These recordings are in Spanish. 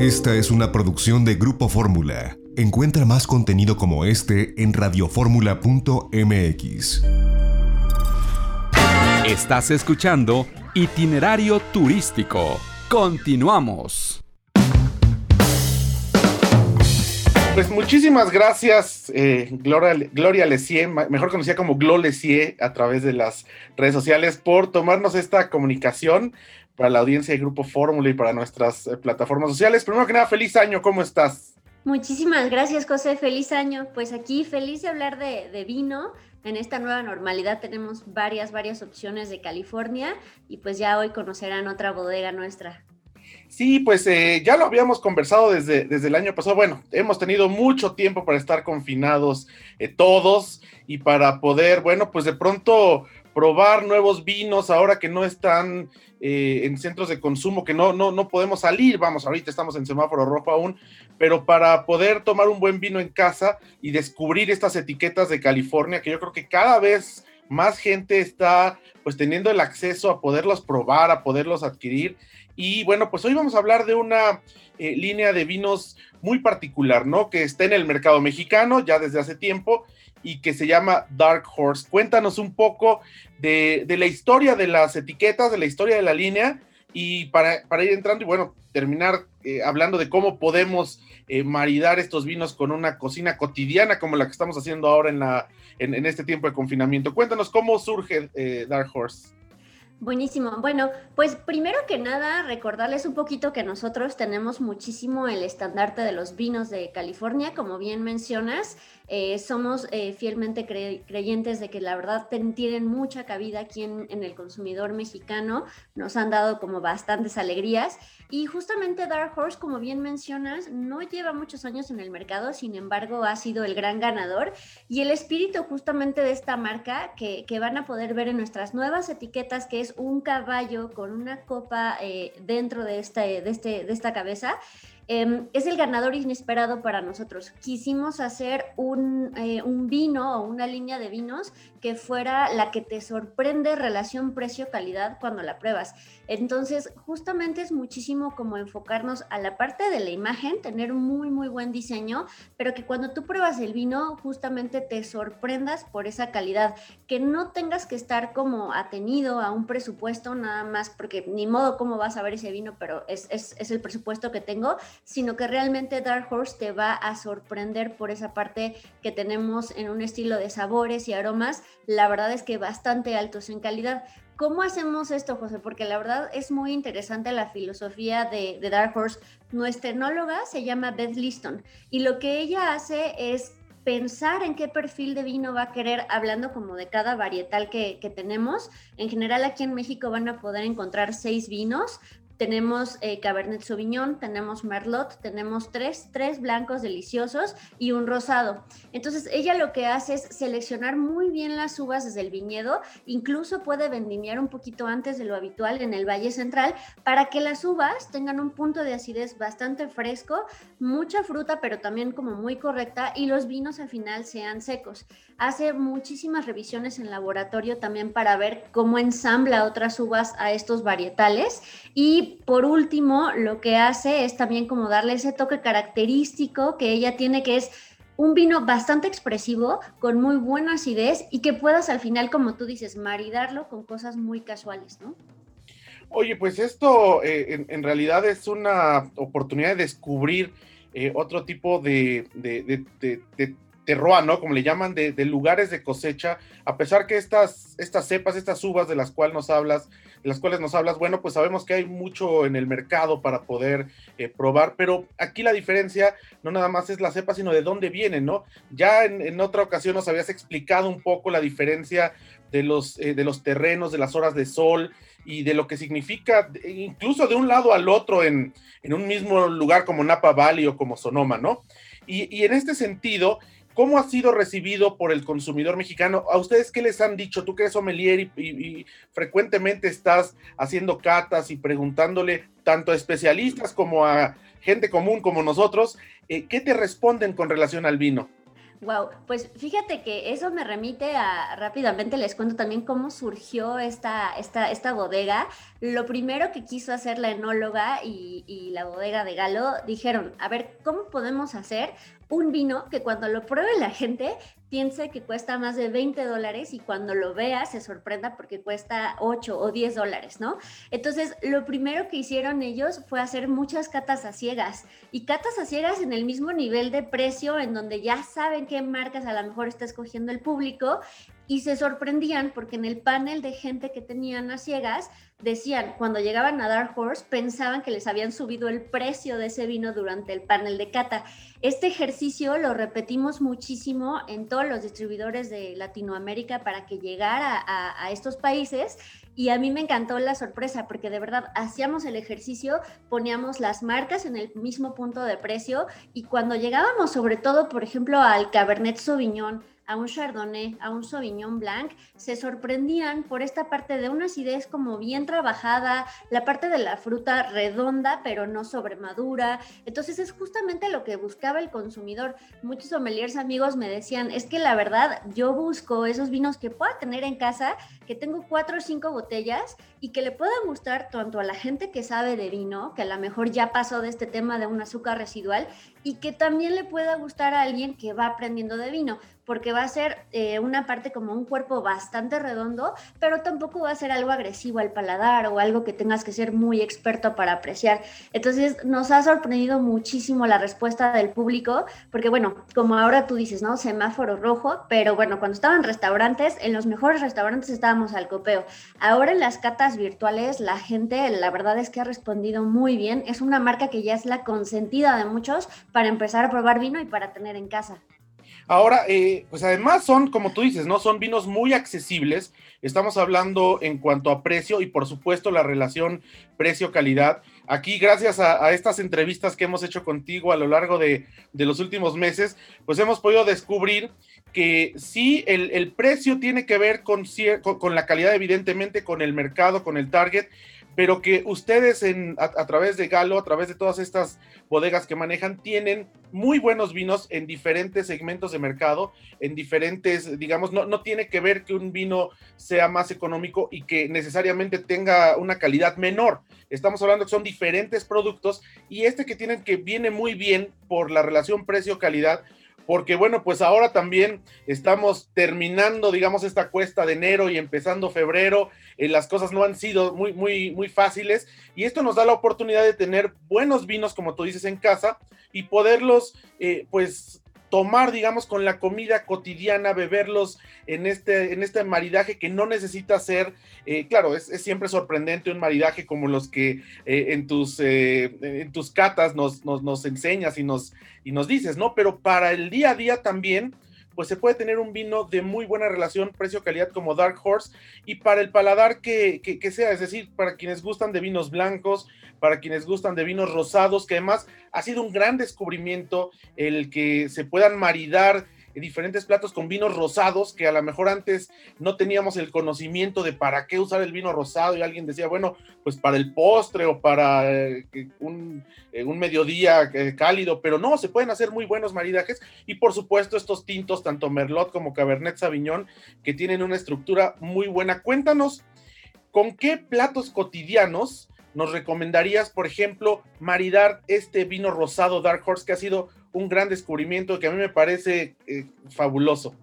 Esta es una producción de Grupo Fórmula. Encuentra más contenido como este en radioformula.mx. Estás escuchando Itinerario Turístico. Continuamos. Pues muchísimas gracias, eh, Gloria, Gloria Lesier, mejor conocida como Glo Lesier a través de las redes sociales, por tomarnos esta comunicación para la audiencia de Grupo Fórmula y para nuestras eh, plataformas sociales. Primero que nada, feliz año, ¿cómo estás? Muchísimas gracias, José, feliz año. Pues aquí feliz de hablar de, de vino. En esta nueva normalidad tenemos varias, varias opciones de California y pues ya hoy conocerán otra bodega nuestra. Sí, pues eh, ya lo habíamos conversado desde, desde el año pasado. Bueno, hemos tenido mucho tiempo para estar confinados eh, todos y para poder, bueno, pues de pronto probar nuevos vinos ahora que no están eh, en centros de consumo, que no, no, no podemos salir. Vamos, ahorita estamos en semáforo rojo aún, pero para poder tomar un buen vino en casa y descubrir estas etiquetas de California, que yo creo que cada vez más gente está pues teniendo el acceso a poderlos probar, a poderlos adquirir y bueno, pues hoy vamos a hablar de una eh, línea de vinos muy particular, ¿no? Que está en el mercado mexicano ya desde hace tiempo y que se llama Dark Horse. Cuéntanos un poco de, la historia de las etiquetas, de la historia de la línea y para, ir entrando y bueno, terminar eh, hablando de cómo podemos eh, maridar estos vinos con una cocina cotidiana como la que estamos haciendo ahora en, este tiempo de confinamiento. Cuéntanos cómo surge Dark Horse. Buenísimo. Bueno, pues primero que nada, recordarles un poquito que nosotros tenemos muchísimo el estandarte de los vinos de California, como bien mencionas. Eh, somos eh, fielmente creyentes de que la verdad tienen mucha cabida aquí en, el consumidor mexicano, nos han dado como bastantes alegrías y justamente Dark Horse, como bien mencionas, no lleva muchos años en el mercado, sin embargo ha sido el gran ganador y el espíritu justamente de esta marca que, van a poder ver en nuestras nuevas etiquetas, que es un caballo con una copa eh, dentro de, este, de, este, de esta cabeza. Em, es el ganador inesperado para nosotros. Quisimos hacer un, eh, un, vino o una línea de vinos que fuera la que te sorprende relación precio-calidad cuando la pruebas. Entonces, justamente es muchísimo como enfocarnos a la parte de la imagen, tener muy, muy buen diseño, pero que cuando tú pruebas el vino, justamente te sorprendas por esa calidad, que no tengas que estar como atenido a un presupuesto nada más, porque ni modo cómo vas a ver ese vino, pero es, es, es el presupuesto que tengo, sino que realmente Dark Horse te va a sorprender por esa parte que tenemos en un estilo de sabores y aromas, la verdad es que bastante altos en calidad. ¿Cómo hacemos esto, José? Porque la verdad es muy interesante la filosofía de, Dark Horse. Nuestra enóloga se llama Beth Liston y lo que ella hace es pensar en qué perfil de vino va a querer, hablando como de cada varietal que, tenemos. En general aquí en México van a poder encontrar seis vinos, tenemos eh, Cabernet Sauvignon, tenemos Merlot, tenemos tres, tres blancos deliciosos y un rosado. Entonces ella lo que hace es seleccionar muy bien las uvas desde el viñedo, incluso puede vendimiar un poquito antes de lo habitual en el Valle Central para que las uvas tengan un punto de acidez bastante fresco, mucha fruta pero también como muy correcta y los vinos al final sean secos. Hace muchísimas revisiones en laboratorio también para ver cómo ensambla otras uvas a estos varietales y por último, lo que hace es también como darle ese toque característico que ella tiene, que es un vino bastante expresivo, con muy buena acidez y que puedas al final, como tú dices, maridarlo con cosas muy casuales, ¿no? Oye, pues esto eh, en, realidad es una oportunidad de descubrir eh, otro tipo de, de, de, terroir, ¿no? Como le llaman, de, lugares de cosecha, a pesar que estas, estas cepas, estas uvas de las cuales nos hablas, las cuales nos hablas, bueno, pues sabemos que hay mucho en el mercado para poder eh, probar, pero aquí la diferencia no nada más es la cepa, sino de dónde vienen, ¿no? Ya en, otra ocasión nos habías explicado un poco la diferencia de los, eh, de los terrenos, de las horas de sol y de lo que significa, incluso de un lado al otro en, un mismo lugar como Napa Valley o como Sonoma, ¿no? Y, y en este sentido, ¿Cómo ha sido recibido por el consumidor mexicano? ¿A ustedes qué les han dicho? Tú que eres sommelier y, frecuentemente estás haciendo catas y preguntándole tanto a especialistas como a gente común como nosotros, eh, ¿qué te responden con relación al vino? Wow, pues fíjate que eso me remite a rápidamente les cuento también cómo surgió esta, esta, esta bodega. Lo primero que quiso hacer la enóloga y, y la bodega de Galo dijeron, a ver, ¿cómo podemos hacer un vino que cuando lo pruebe la gente piense que cuesta más de 20 dólares y cuando lo vea se sorprenda porque cuesta 8 o 10 dólares, ¿no? Entonces, lo primero que hicieron ellos fue hacer muchas catas a ciegas y catas a ciegas en el mismo nivel de precio en donde ya saben qué marcas a lo mejor está escogiendo el público y se sorprendían porque en el panel de gente que tenían a ciegas decían, cuando llegaban a Dark Horse, pensaban que les habían subido el precio de ese vino durante el panel de cata. Este ejercicio lo repetimos muchísimo en todos los distribuidores de Latinoamérica para que llegara a, estos países y a mí me encantó la sorpresa porque de verdad hacíamos el ejercicio, poníamos las marcas en el mismo punto de precio y cuando llegábamos sobre todo, por ejemplo, al Cabernet Sauvignon, a un Chardonnay, a un Sauvignon Blanc, se sorprendían por esta parte de una acidez como bien trabajada, la parte de la fruta redonda pero no sobremadura. Entonces es justamente lo que buscaba el consumidor. Muchos sommeliers amigos me decían, es que la verdad yo busco esos vinos que pueda tener en casa, que tengo cuatro o cinco botellas y que le puedan gustar tanto a la gente que sabe de vino, que a lo mejor ya pasó de este tema de un azúcar residual, y que también le pueda gustar a alguien que va aprendiendo de vino porque va a ser eh, una parte como un cuerpo bastante redondo, pero tampoco va a ser algo agresivo al paladar o algo que tengas que ser muy experto para apreciar. Entonces nos ha sorprendido muchísimo la respuesta del público, porque bueno, como ahora tú dices, ¿no? Semáforo rojo, pero bueno, cuando estaban restaurantes, en los mejores restaurantes estábamos al copeo. Ahora en las catas virtuales, la gente, la verdad es que ha respondido muy bien. Es una marca que ya es la consentida de muchos para empezar a probar vino y para tener en casa. Ahora, eh, pues además son, como tú dices, ¿no? Son vinos muy accesibles. Estamos hablando en cuanto a precio y por supuesto la relación precio-calidad. Aquí, gracias a, estas entrevistas que hemos hecho contigo a lo largo de, los últimos meses, pues hemos podido descubrir que sí, el, precio tiene que ver con, con la calidad, evidentemente, con el mercado, con el target, pero que ustedes en, a, través de Galo, a través de todas estas bodegas que manejan, tienen muy buenos vinos en diferentes segmentos de mercado, en diferentes, digamos, no, no tiene que ver que un vino sea más económico y que necesariamente tenga una calidad menor. Estamos hablando que son diferentes productos y este que tienen que viene muy bien por la relación precio-calidad, porque bueno, pues ahora también estamos terminando, digamos, esta cuesta de enero y empezando febrero, eh, las cosas no han sido muy, muy, muy fáciles y esto nos da la oportunidad de tener buenos vinos, como tú dices, en casa y poderlos, eh, pues, tomar, digamos, con la comida cotidiana, beberlos en este, en este maridaje que no necesita ser, eh, claro, es, siempre sorprendente un maridaje como los que eh, en, tus, eh, en tus catas nos, nos, nos, enseñas y nos, y nos dices, ¿no? Pero para el día a día también, pues se puede tener un vino de muy buena relación precio-calidad como Dark Horse y para el paladar que, que, sea, es decir, para quienes gustan de vinos blancos, para quienes gustan de vinos rosados, que además ha sido un gran descubrimiento el que se puedan maridar diferentes platos con vinos rosados que a lo mejor antes no teníamos el conocimiento de para qué usar el vino rosado y alguien decía, bueno, pues para el postre o para eh, un, eh, un, mediodía eh, cálido, pero no, se pueden hacer muy buenos maridajes y por supuesto estos tintos, tanto Merlot como Cabernet Sauvignon, que tienen una estructura muy buena. Cuéntanos, ¿con qué platos cotidianos nos recomendarías, por ejemplo, maridar este vino rosado Dark Horse que ha sido un gran descubrimiento que a mí me parece eh, fabuloso.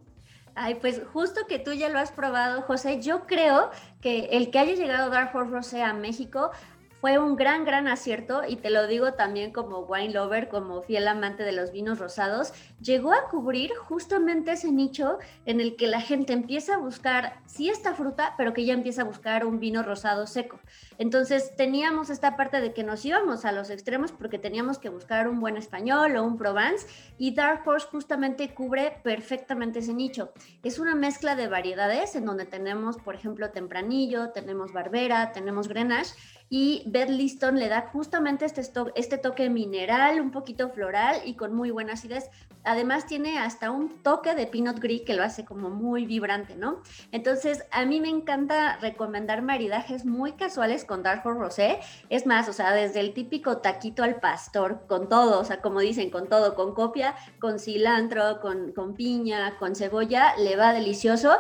Ay, pues justo que tú ya lo has probado, José, yo creo que el que haya llegado Dark Horse Rosé a México fue un gran, gran acierto y te lo digo también como wine lover, como fiel amante de los vinos rosados, llegó a cubrir justamente ese nicho en el que la gente empieza a buscar, sí esta fruta, pero que ya empieza a buscar un vino rosado seco. Entonces teníamos esta parte de que nos íbamos a los extremos porque teníamos que buscar un buen español o un Provence y Dark Horse justamente cubre perfectamente ese nicho. Es una mezcla de variedades en donde tenemos, por ejemplo, tempranillo, tenemos barbera, tenemos grenache y Beth Liston le da justamente este, este toque mineral, un poquito floral y con muy buena acidez. Además tiene hasta un toque de Pinot Gris que lo hace como muy vibrante, ¿no? Entonces a mí me encanta recomendar maridajes muy casuales con Dark Rosé. Es más, o sea, desde el típico taquito al pastor, con todo, o sea, como dicen, con todo, con copia, con cilantro, con piña, con cebolla, le va delicioso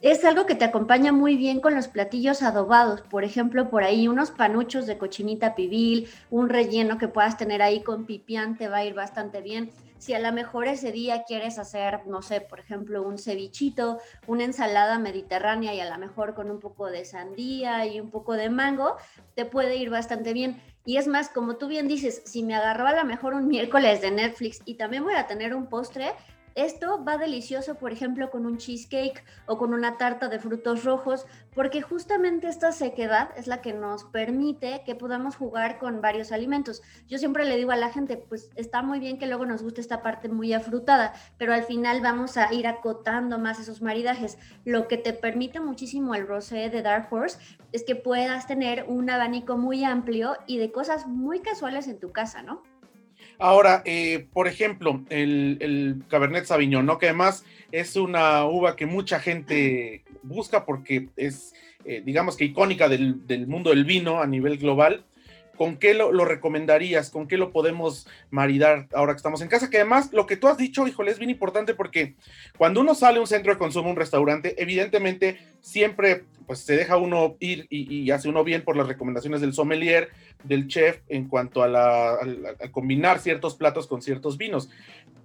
es algo que te acompaña muy bien con los platillos adobados. Por ejemplo, por ahí unos panuchos de cochinita pibil, un relleno que puedas tener ahí con pipián te va a ir bastante bien. Si a lo mejor ese día quieres hacer, no sé, por ejemplo, un cevichito, una ensalada mediterránea y a lo mejor con un poco de sandía y un poco de mango, te puede ir bastante bien. Y es más, como tú bien dices, si me agarró a lo mejor un miércoles de Netflix y también voy a tener un postre, esto va delicioso, por ejemplo, con un cheesecake o con una tarta de frutos rojos, porque justamente esta sequedad es la que nos permite que podamos jugar con varios alimentos. Yo siempre le digo a la gente, pues está muy bien que luego nos guste esta parte muy afrutada, pero al final vamos a ir acotando más esos maridajes. Lo que te permite muchísimo el rosé de Dark Horse es que puedas tener un abanico muy amplio y de cosas muy casuales en tu casa, ¿no? Ahora, eh, por ejemplo, el, Cabernet Sauvignon, ¿no? Que además es una uva que mucha gente busca porque es, eh, digamos que icónica del, del, mundo del vino a nivel global. ¿Con qué lo, recomendarías? ¿Con qué lo podemos maridar ahora que estamos en casa? Que además, lo que tú has dicho, híjole, es bien importante porque cuando uno sale a un centro de consumo, un restaurante, evidentemente siempre pues se deja uno ir y, hace uno bien por las recomendaciones del sommelier, del chef, en cuanto a, la, a combinar ciertos platos con ciertos vinos.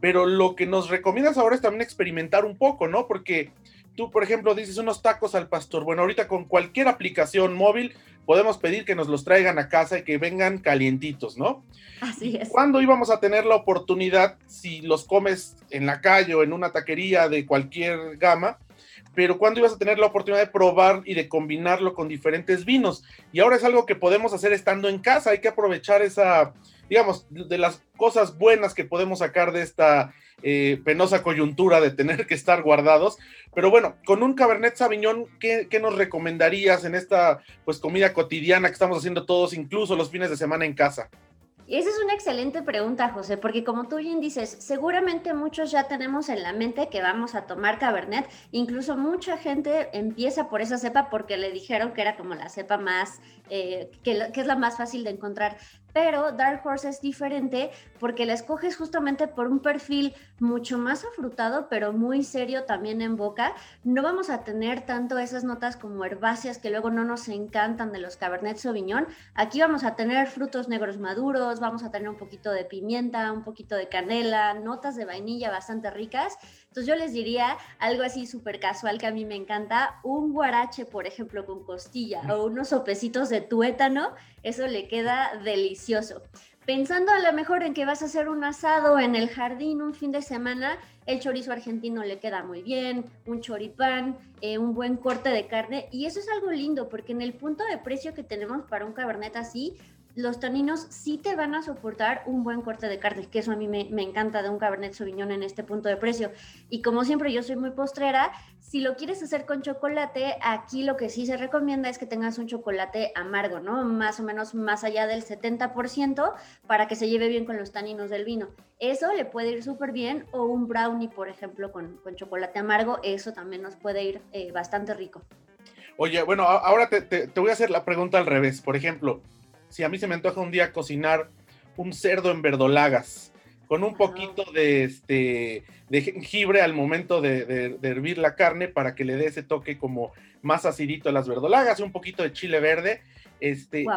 Pero lo que nos recomiendas ahora es también experimentar un poco, ¿no? Porque tú, por ejemplo, dices unos tacos al pastor. Bueno, ahorita con cualquier aplicación móvil podemos pedir que nos los traigan a casa y que vengan calientitos, ¿no? Así es. ¿Cuándo íbamos a tener la oportunidad, si los comes en la calle o en una taquería de cualquier gama, pero cuándo ibas a tener la oportunidad de probar y de combinarlo con diferentes vinos? Y ahora es algo que podemos hacer estando en casa, hay que aprovechar esa, digamos, de las cosas buenas que podemos sacar de esta eh, penosa coyuntura de tener que estar guardados. Pero bueno, con un Cabernet Sauvignon, ¿qué, ¿qué, nos recomendarías en esta pues comida cotidiana que estamos haciendo todos, incluso los fines de semana en casa? Esa es una excelente pregunta, José, porque como tú bien dices, seguramente muchos ya tenemos en la mente que vamos a tomar Cabernet. Incluso mucha gente empieza por esa cepa porque le dijeron que era como la cepa más, eh, que, es la más fácil de encontrar pero Dark Horse es diferente porque la escoges justamente por un perfil mucho más afrutado, pero muy serio también en boca. No vamos a tener tanto esas notas como herbáceas que luego no nos encantan de los Cabernet Sauvignon. Aquí vamos a tener frutos negros maduros, vamos a tener un poquito de pimienta, un poquito de canela, notas de vainilla bastante ricas. Entonces yo les diría algo así súper casual que a mí me encanta, un guarache, por ejemplo, con costilla o unos sopecitos de tuétano, eso le queda delicioso. Pensando a lo mejor en que vas a hacer un asado en el jardín un fin de semana, el chorizo argentino le queda muy bien, un choripán, eh, un buen corte de carne. Y eso es algo lindo porque en el punto de precio que tenemos para un cabernet así, los taninos sí te van a soportar un buen corte de carne, que eso a mí me, encanta de un Cabernet Sauvignon en este punto de precio. Y como siempre yo soy muy postrera, si lo quieres hacer con chocolate, aquí lo que sí se recomienda es que tengas un chocolate amargo, ¿no? Más o menos más allá del 70% para que se lleve bien con los taninos del vino. Eso le puede ir súper bien o un brownie, por ejemplo, con, chocolate amargo, eso también nos puede ir eh, bastante rico. Oye, bueno, ahora te, te voy a hacer la pregunta al revés. Por ejemplo, si a mí se me antoja un día cocinar un cerdo en verdolagas con un poquito de, este, de jengibre al momento de, hervir la carne para que le dé ese toque como más acidito a las verdolagas, un poquito de chile verde. Este,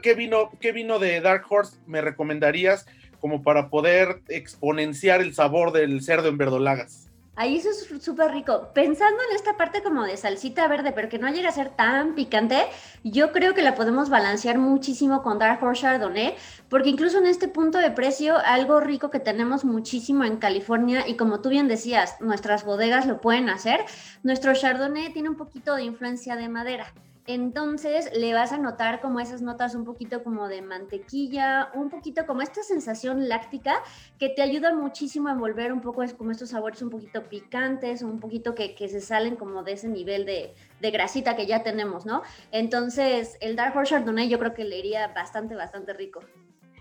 ¿qué, vino, ¿Qué vino de Dark Horse me recomendarías como para poder exponenciar el sabor del cerdo en verdolagas? Ahí eso es súper rico. Pensando en esta parte como de salsita verde, pero que no llega a ser tan picante, yo creo que la podemos balancear muchísimo con Dark Horse Chardonnay, porque incluso en este punto de precio, algo rico que tenemos muchísimo en California, y como tú bien decías, nuestras bodegas lo pueden hacer, nuestro Chardonnay tiene un poquito de influencia de madera. Entonces le vas a notar como esas notas un poquito como de mantequilla, un poquito como esta sensación láctica que te ayuda muchísimo a envolver un poco es como estos sabores un poquito picantes, un poquito que, que se salen como de ese nivel de, de, grasita que ya tenemos, ¿no? Entonces el Dark Horse Chardonnay yo creo que le iría bastante, bastante rico.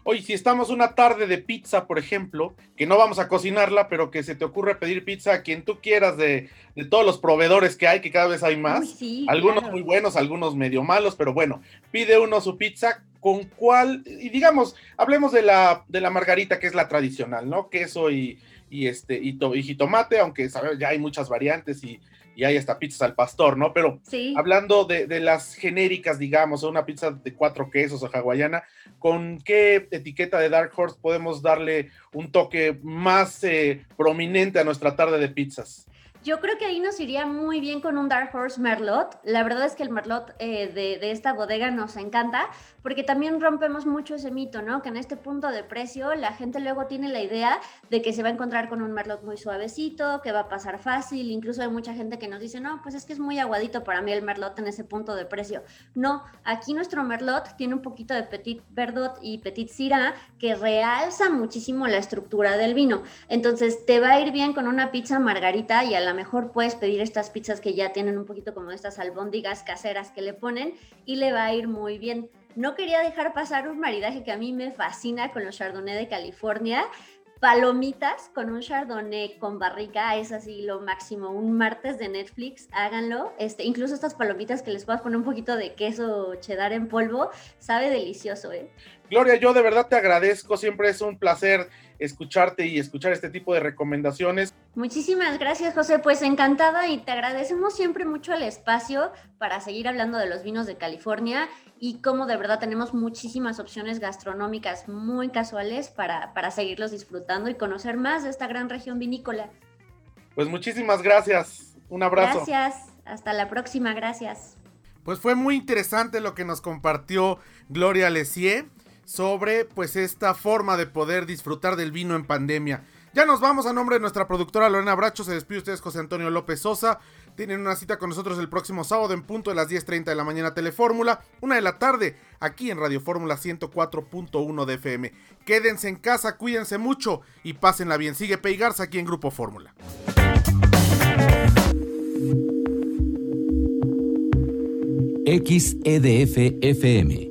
Oye, si estamos una tarde de pizza, por ejemplo, que no vamos a cocinarla, pero que se te ocurre pedir pizza a quien tú quieras de, de todos los proveedores que hay, que cada vez hay más. sí, algunos claro. muy buenos, algunos medio malos, pero bueno, pide uno su pizza con cuál, y digamos, hablemos de la, de la margarita, que es la tradicional, ¿no? Queso y, y este, y, to, y jitomate, aunque sabes, ya hay muchas variantes y, y hay hasta pizzas al pastor, ¿no? Pero Sí. hablando de, de, las genéricas, digamos, una pizza de cuatro quesos o hawaiana, ¿con qué etiqueta de Dark Horse podemos darle un toque más eh, prominente a nuestra tarde de pizzas? Yo creo que ahí nos iría muy bien con un Dark Horse Merlot. La verdad es que el Merlot eh, de, de, esta bodega nos encanta porque también rompemos mucho ese mito, ¿no? Que en este punto de precio la gente luego tiene la idea de que se va a encontrar con un Merlot muy suavecito, que va a pasar fácil. Incluso hay mucha gente que nos dice, no, pues es que es muy aguadito para mí el Merlot en ese punto de precio. No, aquí nuestro Merlot tiene un poquito de Petit Verdot y Petit Syrah que realza muchísimo la estructura del vino. Entonces te va a ir bien con una pizza margarita y a la mejor puedes pedir estas pizzas que ya tienen un poquito como estas albóndigas caseras que le ponen y le va a ir muy bien. No quería dejar pasar un maridaje que a mí me fascina con los Chardonnay de California. Palomitas con un Chardonnay con barrica es así lo máximo. Un martes de Netflix, háganlo. Este, incluso estas palomitas que les puedas poner un poquito de queso cheddar en polvo, sabe delicioso, ¿eh? Gloria, yo de verdad te agradezco. Siempre es un placer escucharte y escuchar este tipo de recomendaciones. Muchísimas gracias, José. Pues encantada y te agradecemos siempre mucho el espacio para seguir hablando de los vinos de California y cómo de verdad tenemos muchísimas opciones gastronómicas muy casuales para, para seguirlos disfrutando y conocer más de esta gran región vinícola. Pues muchísimas gracias. Un abrazo. Gracias. Hasta la próxima. Gracias. Pues fue muy interesante lo que nos compartió Gloria Lesier sobre pues esta forma de poder disfrutar del vino en pandemia. Ya nos vamos a nombre de nuestra productora Lorena Bracho, se despide ustedes José Antonio López Sosa. Tienen una cita con nosotros el próximo sábado en punto de las 10.30 de la mañana Telefórmula, una de la tarde aquí en Radio Fórmula 104.1 de FM. Quédense en casa, cuídense mucho y pásenla bien. Sigue Peigarza aquí en Grupo Fórmula. XEDF FM